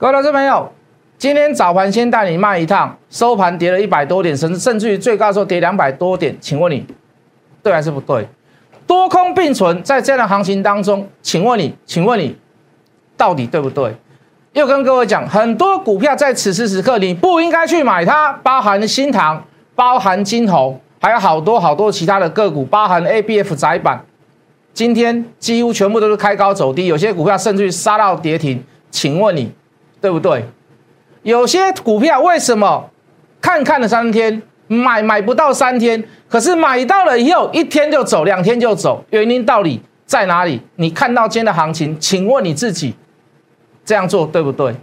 各位投资朋友，今天早盘先带你卖一趟，收盘跌了一百多点，甚至甚至于最高的时候跌两百多点，请问你对还是不对？多空并存，在这样的行情当中，请问你，请问你到底对不对？又跟各位讲，很多股票在此时此刻你不应该去买它，包含新塘，包含金红，还有好多好多其他的个股，包含 A B F 窄板，今天几乎全部都是开高走低，有些股票甚至于杀到跌停，请问你？对不对？有些股票为什么看看了三天买买不到三天，可是买到了以后一天就走，两天就走，原因到底在哪里？你看到今天的行情，请问你自己这样做对不对？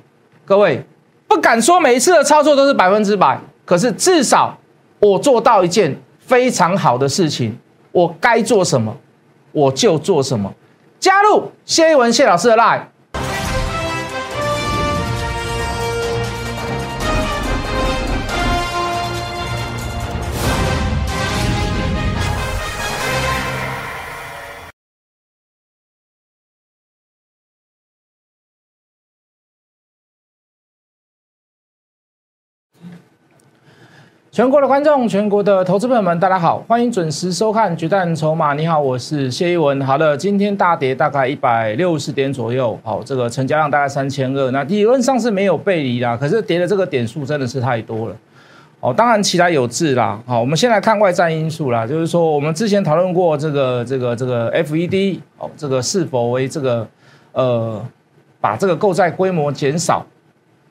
各位不敢说每一次的操作都是百分之百，可是至少我做到一件非常好的事情，我该做什么我就做什么。加入谢一文谢老师的 line。全国的观众，全国的投资朋友们，大家好，欢迎准时收看《决战筹码》。你好，我是谢一文。好的，今天大跌大概一百六十点左右，好，这个成交量大概三千二。那理论上是没有背离啦，可是跌的这个点数真的是太多了。哦，当然其他有志啦。好，我们先来看外在因素啦，就是说我们之前讨论过这个这个这个 FED 哦，这个是否为这个呃把这个购债规模减少，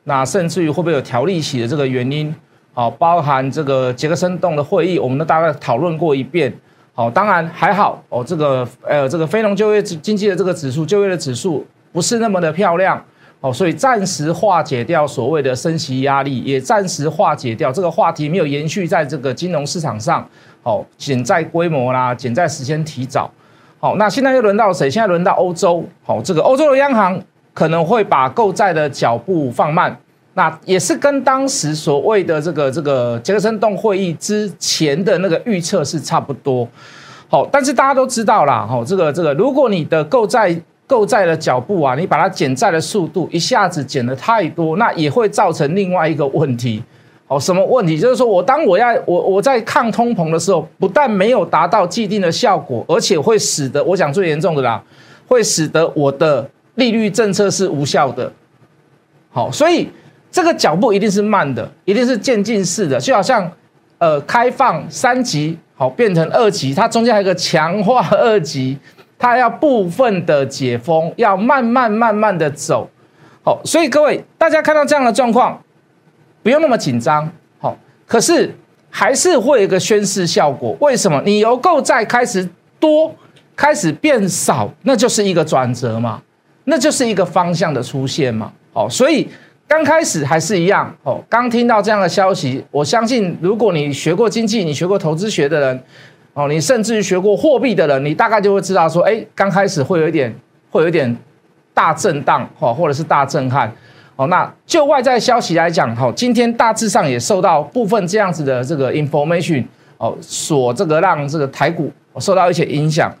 那甚至于会不会有调利息的这个原因？好，包含这个杰克森洞的会议，我们都大概讨论过一遍。好，当然还好哦，这个呃，这个非农就业经济的这个指数，就业的指数不是那么的漂亮。哦，所以暂时化解掉所谓的升息压力，也暂时化解掉这个话题没有延续在这个金融市场上。好，减债规模啦，减债时间提早。好，那现在又轮到谁？现在轮到欧洲。好，这个欧洲的央行可能会把购债的脚步放慢。那也是跟当时所谓的这个这个杰克森洞会议之前的那个预测是差不多，好，但是大家都知道啦，哈，这个这个，如果你的购债购债的脚步啊，你把它减债的速度一下子减的太多，那也会造成另外一个问题，好，什么问题？就是说我当我要我我在抗通膨的时候，不但没有达到既定的效果，而且会使得我讲最严重的啦，会使得我的利率政策是无效的，好，所以。这个脚步一定是慢的，一定是渐进式的，就好像，呃，开放三级好变成二级，它中间还有个强化二级，它要部分的解封，要慢慢慢慢的走，好，所以各位大家看到这样的状况，不用那么紧张，好，可是还是会有一个宣示效果，为什么？你由购债开始多，开始变少，那就是一个转折嘛，那就是一个方向的出现嘛，好，所以。刚开始还是一样哦，刚听到这样的消息，我相信如果你学过经济，你学过投资学的人，哦，你甚至于学过货币的人，你大概就会知道说，哎，刚开始会有一点，会有一点大震荡，哦，或者是大震撼，哦，那就外在消息来讲，哈，今天大致上也受到部分这样子的这个 information，哦，所这个让这个台股受到一些影响。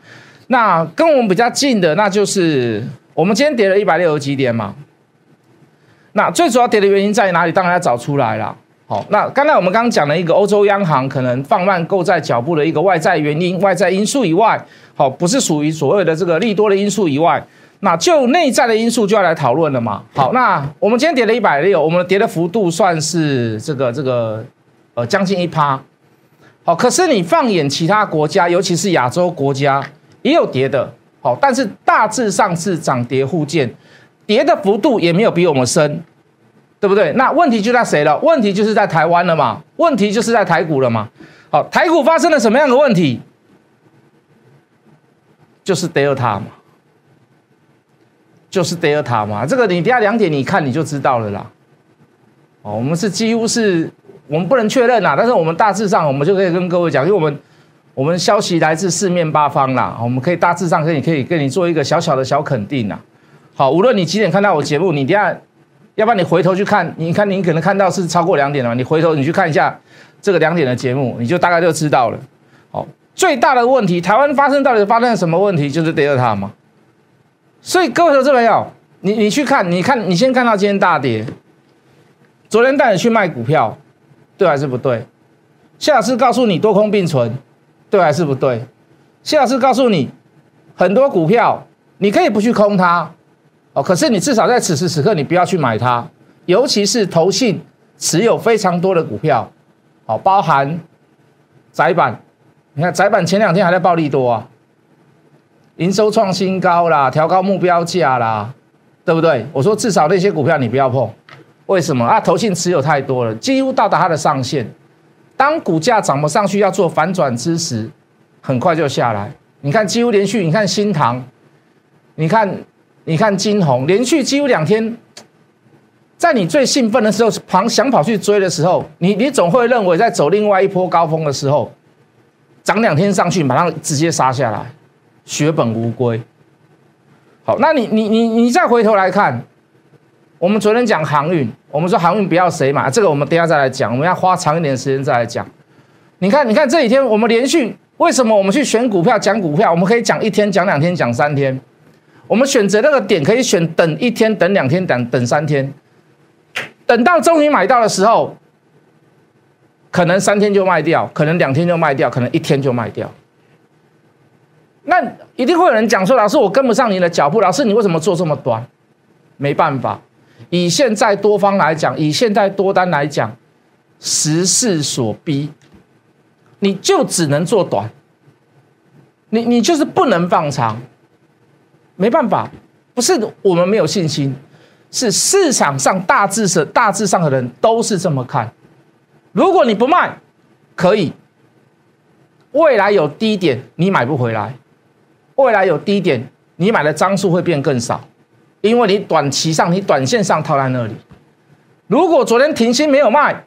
那跟我们比较近的，那就是我们今天跌了一百六十几点嘛。那最主要跌的原因在哪里？当然要找出来了。好，那刚才我们刚刚讲了一个欧洲央行可能放慢购债脚步的一个外在原因、外在因素以外，好，不是属于所谓的这个利多的因素以外，那就内在的因素就要来讨论了嘛。好，那我们今天跌了一百六，我们跌的幅度算是这个这个呃将近一趴。好，可是你放眼其他国家，尤其是亚洲国家，也有跌的。好，但是大致上是涨跌互见。跌的幅度也没有比我们深，对不对？那问题就在谁了？问题就是在台湾了嘛？问题就是在台股了嘛？好，台股发生了什么样的问题？就是 Delta 嘛，就是 Delta 嘛。这个你底下两点你看你就知道了啦。哦，我们是几乎是我们不能确认啦，但是我们大致上我们就可以跟各位讲，因为我们我们消息来自四面八方啦，我们可以大致上可以可以跟你做一个小小的小肯定啦。好，无论你几点看到我节目，你等下，要不然你回头去看，你看你可能看到是超过两点了，你回头你去看一下这个两点的节目，你就大概就知道了。好，最大的问题，台湾发生到底发生了什么问题？就是第二塔嘛。所以各位投资朋友，你你去看，你看你先看到今天大跌，昨天带你去卖股票，对还是不对？谢老师告诉你多空并存，对还是不对？谢老师告诉你很多股票你可以不去空它，哦，可是你至少在此时此刻你不要去买它，尤其是投信持有非常多的股票，哦，包含窄板，你看窄板前两天还在暴利多啊，营收创新高啦，调高目标价啦，对不对？我说至少那些股票你不要碰，为什么啊？投信持有太多了，几乎到达它的上限。当股价涨不上去，要做反转之时，很快就下来。你看，几乎连续，你看新塘，你看，你看金红，连续几乎两天，在你最兴奋的时候，旁想跑去追的时候，你你总会认为在走另外一波高峰的时候，涨两天上去，马上直接杀下来，血本无归。好，那你你你你再回头来看。我们昨天讲航运，我们说航运不要谁买，这个我们等下再来讲，我们要花长一点时间再来讲。你看，你看这几天我们连续为什么我们去选股票讲股票，我们可以讲一天、讲两天、讲三天。我们选择那个点可以选等一天、等两天、等等三天，等到终于买到的时候，可能三天就卖掉，可能两天就卖掉，可能一天就卖掉。那一定会有人讲说：“老师，我跟不上你的脚步。”老师，你为什么做这么短？没办法。以现在多方来讲，以现在多单来讲，时势所逼，你就只能做短，你你就是不能放长，没办法，不是我们没有信心，是市场上大致是大致上的人都是这么看。如果你不卖，可以，未来有低点你买不回来，未来有低点你买的张数会变更少。因为你短期上，你短线上套在那里。如果昨天停薪没有卖，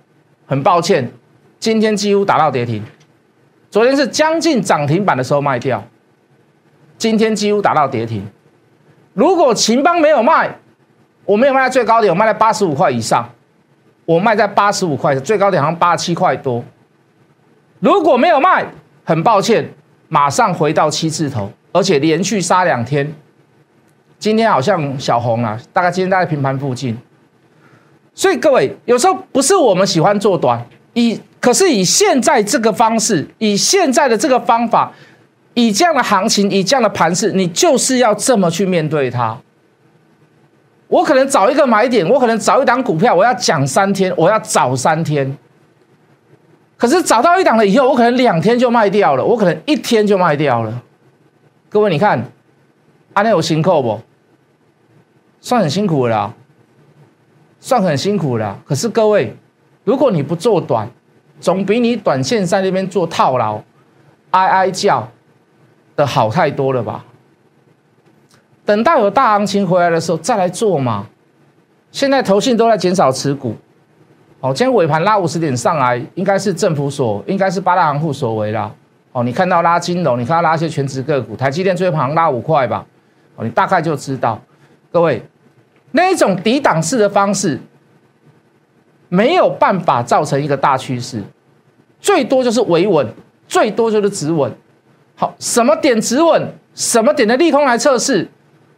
很抱歉，今天几乎打到跌停。昨天是将近涨停板的时候卖掉，今天几乎打到跌停。如果秦邦没有卖，我没有卖在最高点，我卖在八十五块以上，我卖在八十五块，最高点好像八十七块多。如果没有卖，很抱歉，马上回到七字头，而且连续杀两天。今天好像小红啊，大概今天在平盘附近，所以各位有时候不是我们喜欢做短，以可是以现在这个方式，以现在的这个方法，以这样的行情，以这样的盘势，你就是要这么去面对它。我可能找一个买点，我可能找一档股票，我要讲三天，我要找三天。可是找到一档了以后，我可能两天就卖掉了，我可能一天就卖掉了。各位你看，安内有新扣不？算很辛苦了，算很辛苦了。可是各位，如果你不做短，总比你短线在那边做套牢，哀哀叫的好太多了吧？等到有大行情回来的时候再来做嘛。现在投信都在减少持股，哦，今天尾盘拉五十点上来，应该是政府所，应该是八大行户所为啦。哦，你看到拉金融，你看到拉一些全职个股，台积电最旁拉五块吧？哦，你大概就知道。各位，那一种抵挡式的方式没有办法造成一个大趋势，最多就是维稳，最多就是止稳。好，什么点止稳？什么点的利空来测试？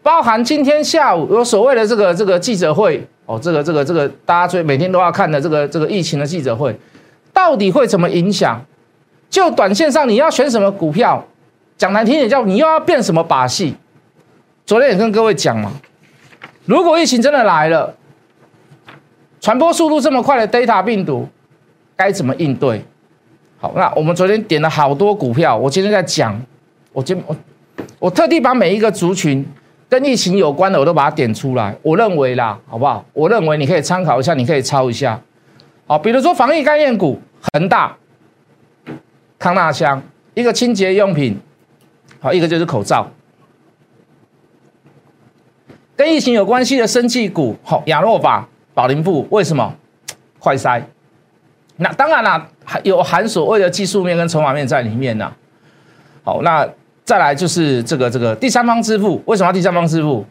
包含今天下午有所谓的这个这个记者会哦，这个这个这个大家最每天都要看的这个这个疫情的记者会，到底会怎么影响？就短线上你要选什么股票？讲难听点叫你又要变什么把戏？昨天也跟各位讲嘛。如果疫情真的来了，传播速度这么快的 Data 病毒，该怎么应对？好，那我们昨天点了好多股票，我今天在讲，我今我我特地把每一个族群跟疫情有关的，我都把它点出来。我认为啦，好不好？我认为你可以参考一下，你可以抄一下。好，比如说防疫概念股，恒大、康纳香，一个清洁用品，好，一个就是口罩。跟疫情有关系的生技股，好，亚诺法、宝林富，为什么？快筛。那当然啦，还有含所谓的技术面跟筹码面在里面呢。好，那再来就是这个这个第三方支付，为什么要第三方支付？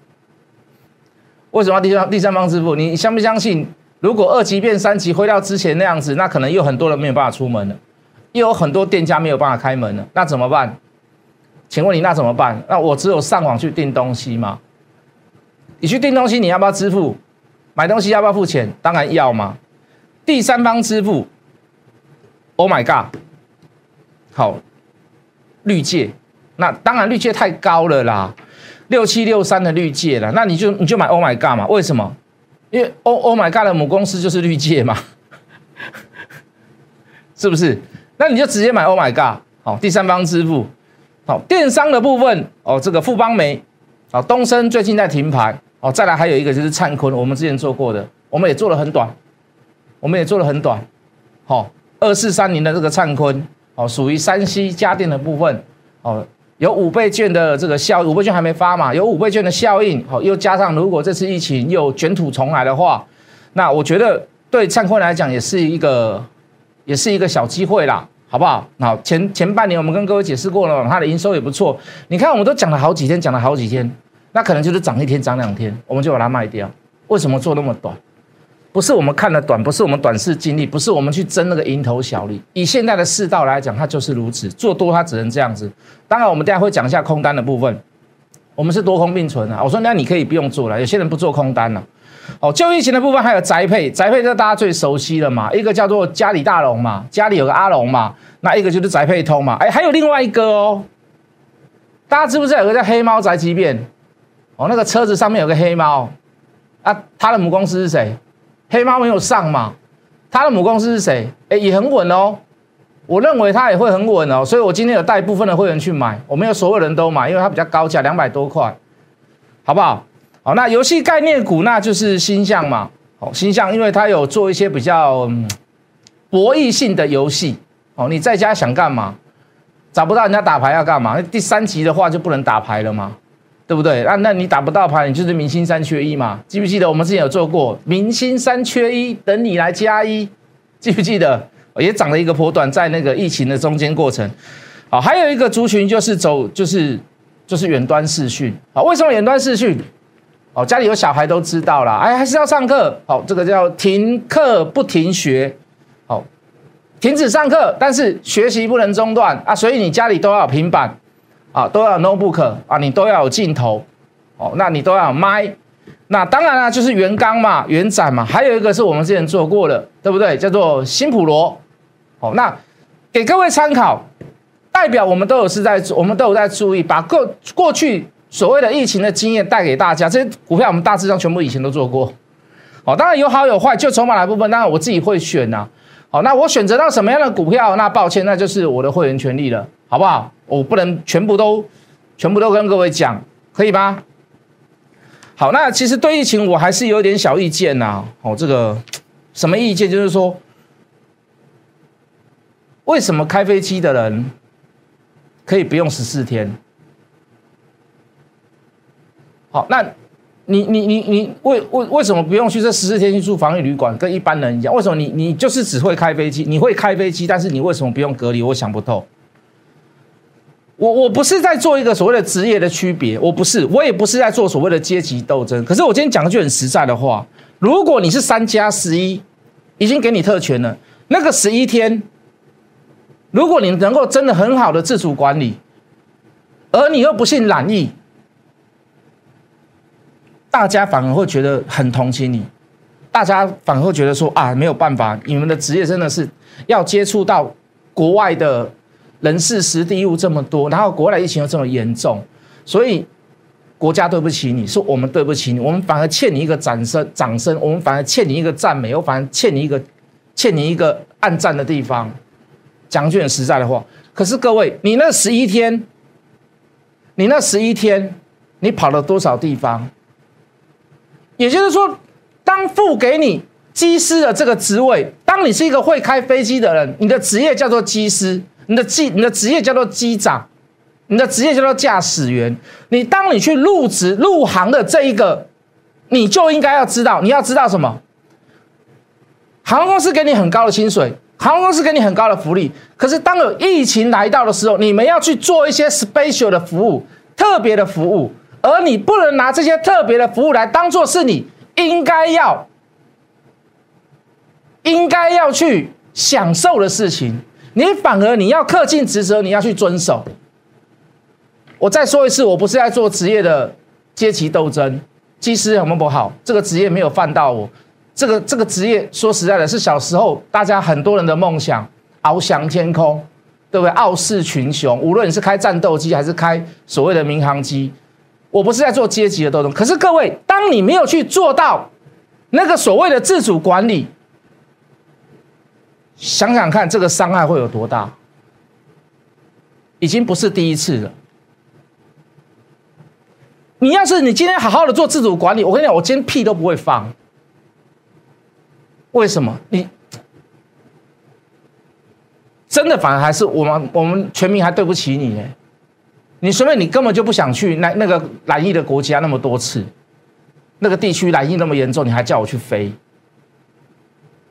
为什么要第三第三方支付？你相不相信？如果二级变三级，回到之前那样子，那可能又很多人没有办法出门了，又有很多店家没有办法开门了，那怎么办？请问你那怎么办？那我只有上网去订东西吗？你去订东西，你要不要支付？买东西要不要付钱？当然要嘛。第三方支付，Oh my god！好，绿界，那当然绿界太高了啦，六七六三的绿界了，那你就你就买 Oh my god 嘛？为什么？因为 Oh Oh my god 的母公司就是绿界嘛，是不是？那你就直接买 Oh my god。好，第三方支付，好，电商的部分哦，这个富邦煤，好，东升最近在停牌，哦，再来还有一个就是灿坤，我们之前做过的，我们也做了很短，我们也做了很短，好，二四三零的这个灿坤，哦，属于山西家电的部分，哦，有五倍券的这个效，五倍券还没发嘛，有五倍券的效应，好，又加上如果这次疫情又卷土重来的话，那我觉得对灿坤来讲也是一个，也是一个小机会啦。好不好？好，前前半年我们跟各位解释过了，它的营收也不错。你看，我们都讲了好几天，讲了好几天，那可能就是涨一天、涨两天，我们就把它卖掉。为什么做那么短？不是我们看的短，不是我们短视经历，不是我们去争那个蝇头小利。以现在的世道来讲，它就是如此。做多它只能这样子。当然，我们等下会讲一下空单的部分。我们是多空并存啊。我说那你可以不用做了，有些人不做空单了。哦，就疫情的部分还有宅配，宅配这大家最熟悉了嘛，一个叫做家里大龙嘛，家里有个阿龙嘛，那一个就是宅配通嘛，哎，还有另外一个哦，大家知不知道有个叫黑猫宅急便？哦，那个车子上面有个黑猫，啊，它的母公司是谁？黑猫没有上嘛，它的母公司是谁？哎，也很稳哦，我认为它也会很稳哦，所以我今天有带部分的会员去买，我没有所有人都买，因为它比较高价，两百多块，好不好？好，那游戏概念股那就是星象嘛。好，星象因为它有做一些比较博弈性的游戏。哦，你在家想干嘛？找不到人家打牌要干嘛？第三集的话就不能打牌了嘛，对不对？那那你打不到牌，你就是明星三缺一嘛。记不记得我们之前有做过明星三缺一，等你来加一？记不记得？也涨了一个波段，在那个疫情的中间过程。好，还有一个族群就是走，就是就是远端视讯。好，为什么远端视讯？哦，家里有小孩都知道了，哎，还是要上课。好，这个叫停课不停学，好，停止上课，但是学习不能中断啊。所以你家里都要有平板啊，都要 notebook 啊，你都要有镜头哦，那你都要有麦。那当然了，就是原钢嘛，原展嘛，还有一个是我们之前做过的，对不对？叫做新普罗。哦，那给各位参考，代表我们都有是在，我们都有在注意，把过过去。所谓的疫情的经验带给大家，这些股票我们大致上全部以前都做过，哦，当然有好有坏，就筹码的部分，当然我自己会选呐，好，那我选择到什么样的股票，那抱歉，那就是我的会员权利了，好不好？我不能全部都全部都跟各位讲，可以吗？好，那其实对疫情我还是有点小意见呐，哦，这个什么意见？就是说，为什么开飞机的人可以不用十四天？好，那你你你你为为为什么不用去这十四天去住防疫旅馆，跟一般人一样？为什么你你就是只会开飞机？你会开飞机，但是你为什么不用隔离？我想不透。我我不是在做一个所谓的职业的区别，我不是，我也不是在做所谓的阶级斗争。可是我今天讲一句很实在的话：如果你是三加十一，已经给你特权了，那个十一天，如果你能够真的很好的自主管理，而你又不信染疫。大家反而会觉得很同情你，大家反而会觉得说啊，没有办法，你们的职业真的是要接触到国外的人事、实地物这么多，然后国外疫情又这么严重，所以国家对不起你，是我们对不起你，我们反而欠你一个掌声，掌声，我们反而欠你一个赞美，我反而欠你一个，欠你一个暗赞的地方。讲句很实在的话，可是各位，你那十一天，你那十一天，你跑了多少地方？也就是说，当付给你机师的这个职位，当你是一个会开飞机的人，你的职业叫做机师，你的机你的职业叫做机长，你的职业叫做驾驶员。你当你去入职入行的这一个，你就应该要知道，你要知道什么？航空公司给你很高的薪水，航空公司给你很高的福利。可是当有疫情来到的时候，你们要去做一些 special 的服务，特别的服务。而你不能拿这些特别的服务来当做是你应该要、应该要去享受的事情，你反而你要恪尽职责，你要去遵守。我再说一次，我不是在做职业的阶级斗争，技师有没有不好？这个职业没有犯到我，这个这个职业说实在的，是小时候大家很多人的梦想，翱翔天空，对不对？傲视群雄，无论你是开战斗机还是开所谓的民航机，我不是在做阶级的斗争。可是各位，当你没有去做到那个所谓的自主管理，想想看，这个伤害会有多大？已经不是第一次了。你要是你今天好好的做自主管理，我跟你讲，我今天屁都不会放。为什么？你真的反而还是我们我们全民还对不起你呢？你随便你根本就不想去那那个蓝疫的国家那么多次，那个地区蓝疫那么严重，你还叫我去飞？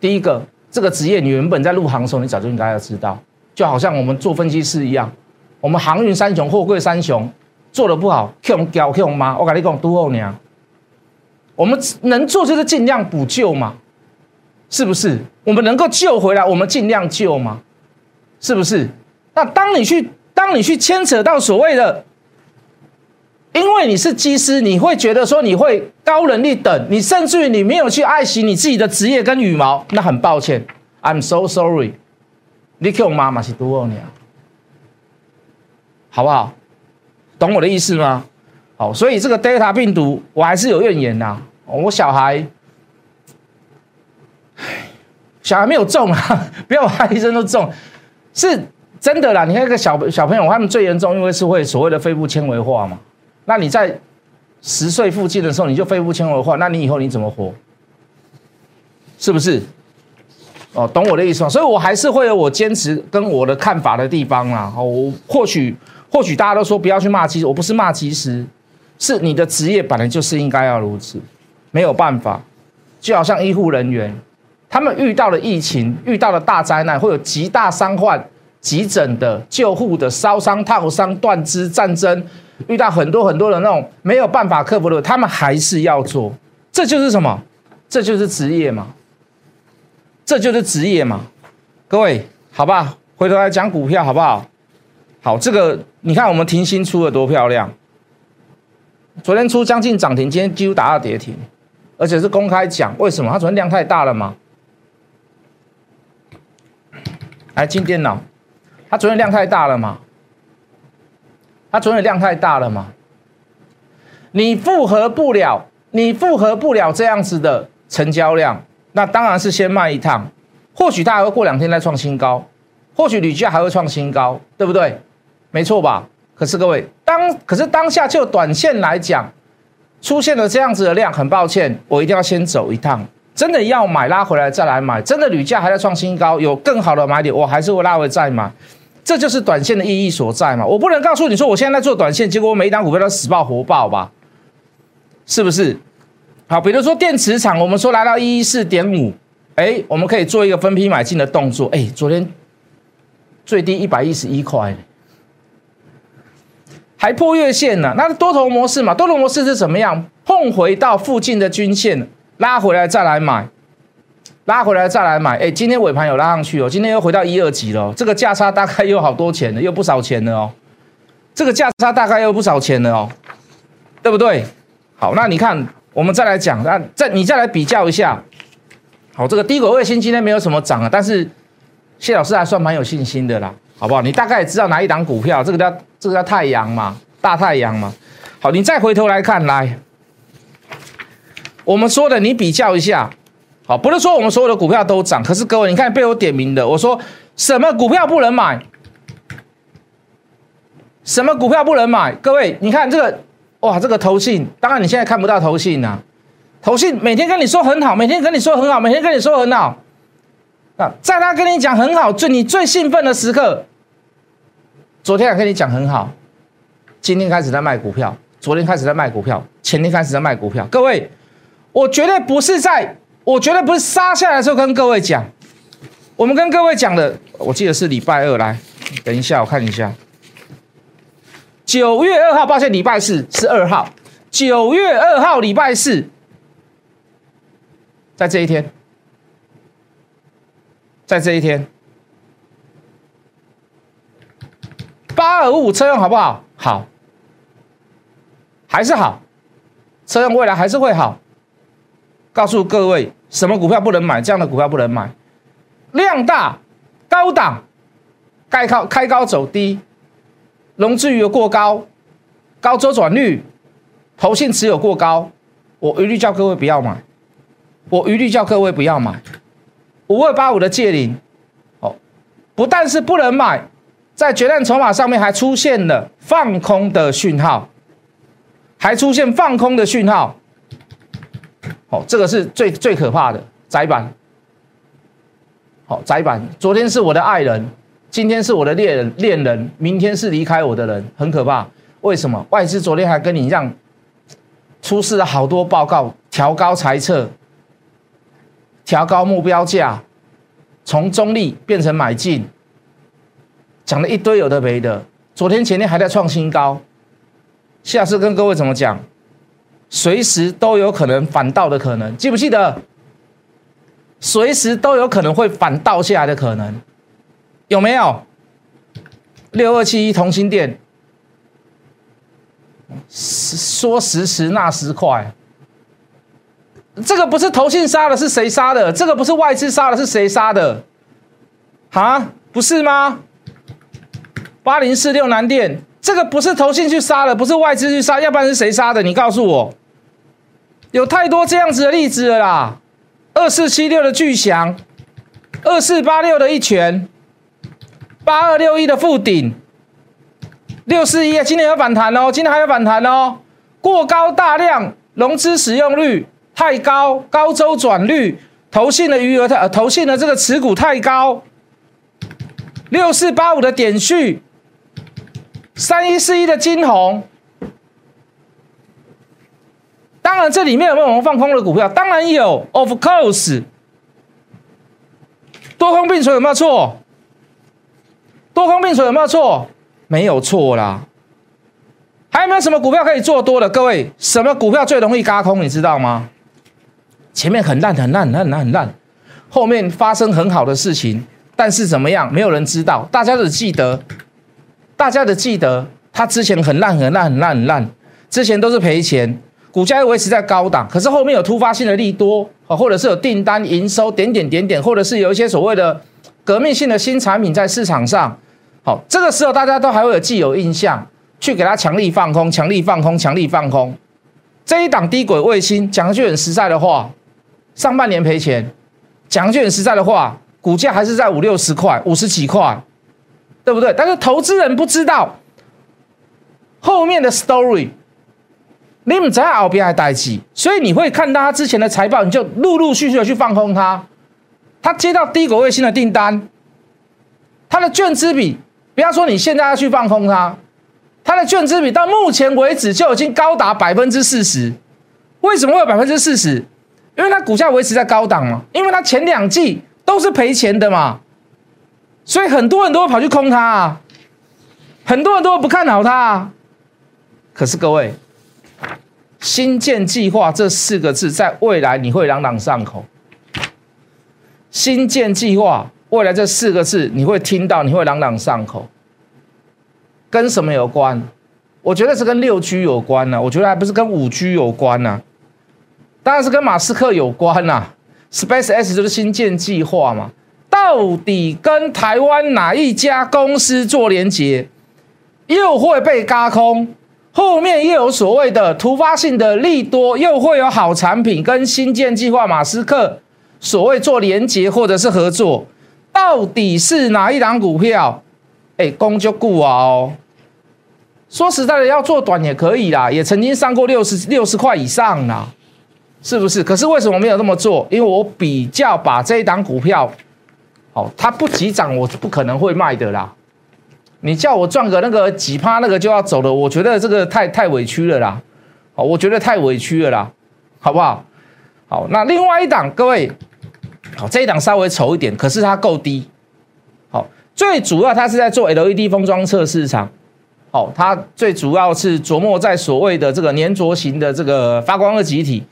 第一个，这个职业你原本在入行的时候，你早就应该要知道，就好像我们做分析师一样，我们航运三雄、货柜三雄。做的不好，Q 我们屌 Q 我们妈，我跟你讲，都后娘，我们能做就是尽量补救嘛，是不是？我们能够救回来，我们尽量救嘛，是不是？那当你去，当你去牵扯到所谓的，因为你是机师，你会觉得说你会高能力等，你甚至于你没有去爱惜你自己的职业跟羽毛，那很抱歉，I'm so sorry，你给我妈妈是都后娘，好不好？懂我的意思吗？好，所以这个 Delta 病毒我还是有怨言呐。我小孩，小孩没有中啊，不要把医生都中，是真的啦。你看一个小小朋友，他们最严重，因为是会所谓的肺部纤维化嘛。那你在十岁附近的时候，你就肺部纤维化，那你以后你怎么活？是不是？哦，懂我的意思吗？所以我还是会有我坚持跟我的看法的地方啦。哦，我或许。或许大家都说不要去骂技师，我不是骂技师，是你的职业本来就是应该要如此，没有办法。就好像医护人员，他们遇到了疫情，遇到了大灾难，会有极大伤患、急诊的、救护的、烧伤、烫伤、断肢、战争，遇到很多很多的那种没有办法克服的，他们还是要做。这就是什么？这就是职业嘛？这就是职业嘛？各位，好吧，回头来讲股票，好不好？好，这个你看我们停薪出的多漂亮，昨天出将近涨停，今天几乎打到跌停，而且是公开讲，为什么？它昨天量太大了嘛？来进电脑，它昨天量太大了嘛？它昨天量太大了吗？你复合不了，你复合不了这样子的成交量，那当然是先卖一趟，或许它还会过两天再创新高，或许铝价还会创新高，对不对？没错吧？可是各位，当可是当下就短线来讲，出现了这样子的量，很抱歉，我一定要先走一趟。真的要买拉回来再来买，真的铝价还在创新高，有更好的买点，我还是会拉回再买。这就是短线的意义所在嘛。我不能告诉你说我现在在做短线，结果我每一档股票都死爆活爆吧？是不是？好，比如说电池厂，我们说来到一一四点五，哎，我们可以做一个分批买进的动作。哎，昨天最低一百一十一块。还破月线呢，那多头模式嘛？多头模式是怎么样？碰回到附近的均线，拉回来再来买，拉回来再来买。哎，今天尾盘有拉上去哦，今天又回到一二级了，这个价差大概又好多钱了，又不少钱了哦。这个价差大概又不少钱了哦，对不对？好，那你看，我们再来讲，那再你再来比较一下。好，这个低轨卫星今天没有什么涨啊，但是谢老师还算蛮有信心的啦。好不好？你大概也知道哪一档股票，这个叫这个叫太阳嘛，大太阳嘛。好，你再回头来看，来，我们说的，你比较一下。好，不是说我们所有的股票都涨，可是各位，你看被我点名的，我说什么股票不能买？什么股票不能买？各位，你看这个，哇，这个投信，当然你现在看不到投信呐，投信每天跟你说很好，每天跟你说很好，每天跟你说很好。啊，在他跟你讲很好，最你最兴奋的时刻，昨天还跟你讲很好，今天开始在卖股票，昨天开始在卖股票，前天开始在卖股票。各位，我绝对不是在，我绝对不是杀下来的时候跟各位讲，我们跟各位讲的，我记得是礼拜二来，等一下我看一下，九月二号，抱歉，礼拜四是二号，九月二号礼拜四，在这一天。在这一天，八二五车用好不好？好，还是好。车用未来还是会好。告诉各位，什么股票不能买？这样的股票不能买，量大、高档，开高开高走低，融资余额过高，高周转率，投信持有过高，我一律叫各位不要买。我一律叫各位不要买。五二八五的借零，哦，不但是不能买，在决战筹码上面还出现了放空的讯号，还出现放空的讯号。哦，这个是最最可怕的窄板。好，窄板。昨天是我的爱人，今天是我的恋人，恋人，明天是离开我的人，很可怕。为什么？外资昨天还跟你一样，出示了好多报告，调高猜测，调高目标价，从中立变成买进，讲了一堆有的没的。昨天前天还在创新高，下次跟各位怎么讲？随时都有可能反倒的可能，记不记得？随时都有可能会反倒下来的可能，有没有？六二七一同心店，说时迟那时快，这个不是投信杀的，是谁杀的？这个不是外资杀的，是谁杀的？啊，不是吗？八零四六南电。这个不是投信去杀的，不是外资去杀，要不然是谁杀的？你告诉我，有太多这样子的例子了啦。二四七六的巨翔，二四八六的一拳，八二六一的富顶，六四一今天有反弹哦，今天还有反弹哦。过高大量融资使用率太高，高周转率，投信的余额太，投信的这个持股太高。六四八五的点序。三一四一的金红，当然这里面有没有我们放空的股票？当然有，of course。多空并存有没有错？多空并存有没有错？没有错啦。还有没有什么股票可以做多的？各位，什么股票最容易嘎空？你知道吗？前面很烂很烂很烂很烂，后面发生很好的事情，但是怎么样？没有人知道，大家只记得。大家的记得，它之前很烂很烂很烂很烂，之前都是赔钱，股价又维持在高档，可是后面有突发性的利多啊，或者是有订单营收点点点点，或者是有一些所谓的革命性的新产品在市场上，好，这个时候大家都还会有既有印象，去给它强力放空，强力放空，强力放空。这一档低轨卫星，讲句很实在的话，上半年赔钱，讲句很实在的话，股价还是在五六十块，五十几块。对不对？但是投资人不知道后面的 story，你们在后边还待机，所以你会看到他之前的财报，你就陆陆续续的去放空他。他接到低轨卫星的订单，他的券资比，不要说你现在要去放空他，他的券资比到目前为止就已经高达百分之四十。为什么会有百分之四十？因为它股价维持在高档嘛，因为它前两季都是赔钱的嘛。所以很多人都会跑去空它，啊，很多人都会不看好它。啊。可是各位，新建计划这四个字，在未来你会朗朗上口。新建计划，未来这四个字你会听到，你会朗朗上口。跟什么有关？我觉得是跟六 G 有关呢。我觉得还不是跟五 G 有关呢。当然是跟马斯克有关呐。Space X 就是新建计划嘛。到底跟台湾哪一家公司做连接，又会被嘎空？后面又有所谓的突发性的利多，又会有好产品跟新建计划马斯克所谓做连接或者是合作，到底是哪一档股票？哎，公就固啊哦。说实在的，要做短也可以啦，也曾经上过六十六十块以上啦，是不是？可是为什么没有那么做？因为我比较把这一档股票。哦，它不急涨，我是不可能会卖的啦。你叫我赚个那个几趴，那个就要走了，我觉得这个太太委屈了啦。好，我觉得太委屈了啦，好不好？好，那另外一档，各位，好，这一档稍微丑一点，可是它够低。好，最主要它是在做 LED 封装测试场。好，它最主要是琢磨在所谓的这个粘着型的这个发光的集体。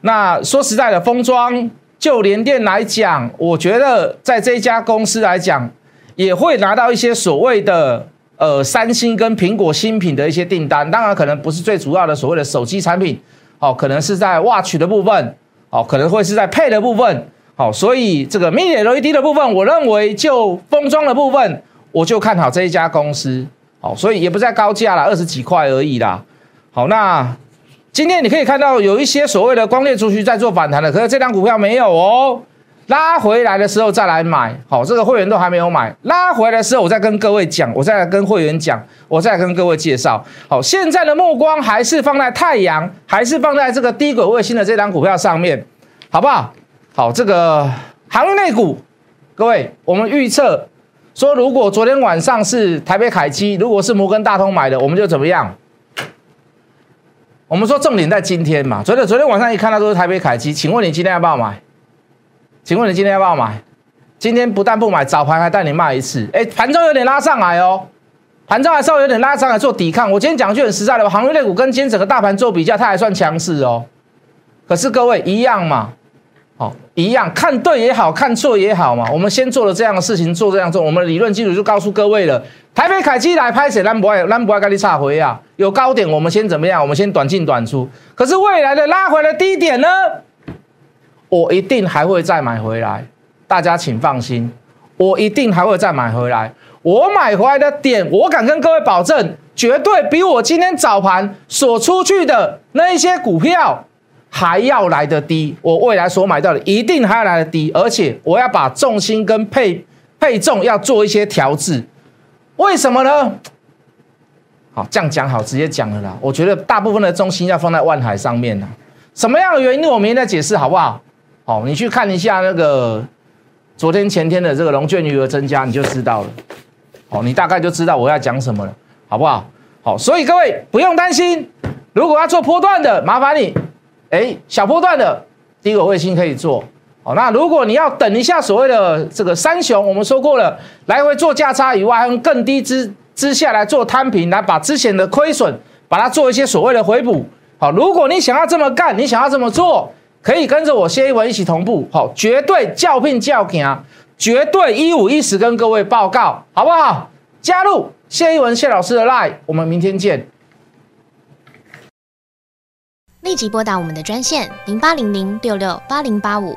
那说实在的，封装。就连电来讲，我觉得在这家公司来讲，也会拿到一些所谓的呃三星跟苹果新品的一些订单，当然可能不是最主要的所谓的手机产品，哦，可能是在 watch 的部分，哦，可能会是在配的部分，好，所以这个 mini LED 的部分，我认为就封装的部分，我就看好这一家公司，好，所以也不在高价了，二十几块而已啦，好，那今天你可以看到有一些所谓的光电族群在做反弹的，可是这张股票没有哦。拉回来的时候再来买，好，这个会员都还没有买。拉回来的时候，我再跟各位讲，我再来跟会员讲，我再跟各位介绍。好，现在的目光还是放在太阳，还是放在这个低轨卫星的这张股票上面，好不好？好，这个航运内股，各位，我们预测说，如果昨天晚上是台北凯基，如果是摩根大通买的，我们就怎么样？我们说重点在今天嘛，昨天昨天晚上一看到都是台北凯基，请问你今天要不要买？请问你今天要不要买？今天不但不买，早盘还带你卖一次。哎，盘中有点拉上来哦，盘中还稍微有点拉上来做抵抗。我今天讲句很实在的，航运类股跟今天整个大盘做比较，它还算强势哦。可是各位一样嘛，好，一样看对也好看错也好嘛。我们先做了这样的事情，做这样做，我们理论基础就告诉各位了。台北凯基来拍谁？咱不爱，咱不爱跟你差回啊。有高点，我们先怎么样？我们先短进短出。可是未来的拉回的低点呢？我一定还会再买回来，大家请放心，我一定还会再买回来。我买回来的点，我敢跟各位保证，绝对比我今天早盘所出去的那一些股票还要来得低。我未来所买到的一定还要来得低，而且我要把重心跟配配重要做一些调制。为什么呢？好，这样讲好，直接讲了啦。我觉得大部分的重心要放在万海上面呢。什么样的原因？我明天再解释，好不好？好，你去看一下那个昨天前天的这个龙卷余额增加，你就知道了。好，你大概就知道我要讲什么了，好不好？好，所以各位不用担心，如果要做波段的，麻烦你，哎，小波段的低轨卫星可以做。好，那如果你要等一下所谓的这个三雄，我们说过了，来回做价差以外，用更低之之下来做摊平，来把之前的亏损，把它做一些所谓的回补。好，如果你想要这么干，你想要这么做。可以跟着我谢一文一起同步，好，绝对叫聘叫行，绝对一五一十跟各位报告，好不好？加入谢一文谢老师的 line，我们明天见。立即拨打我们的专线零八零零六六八零八五。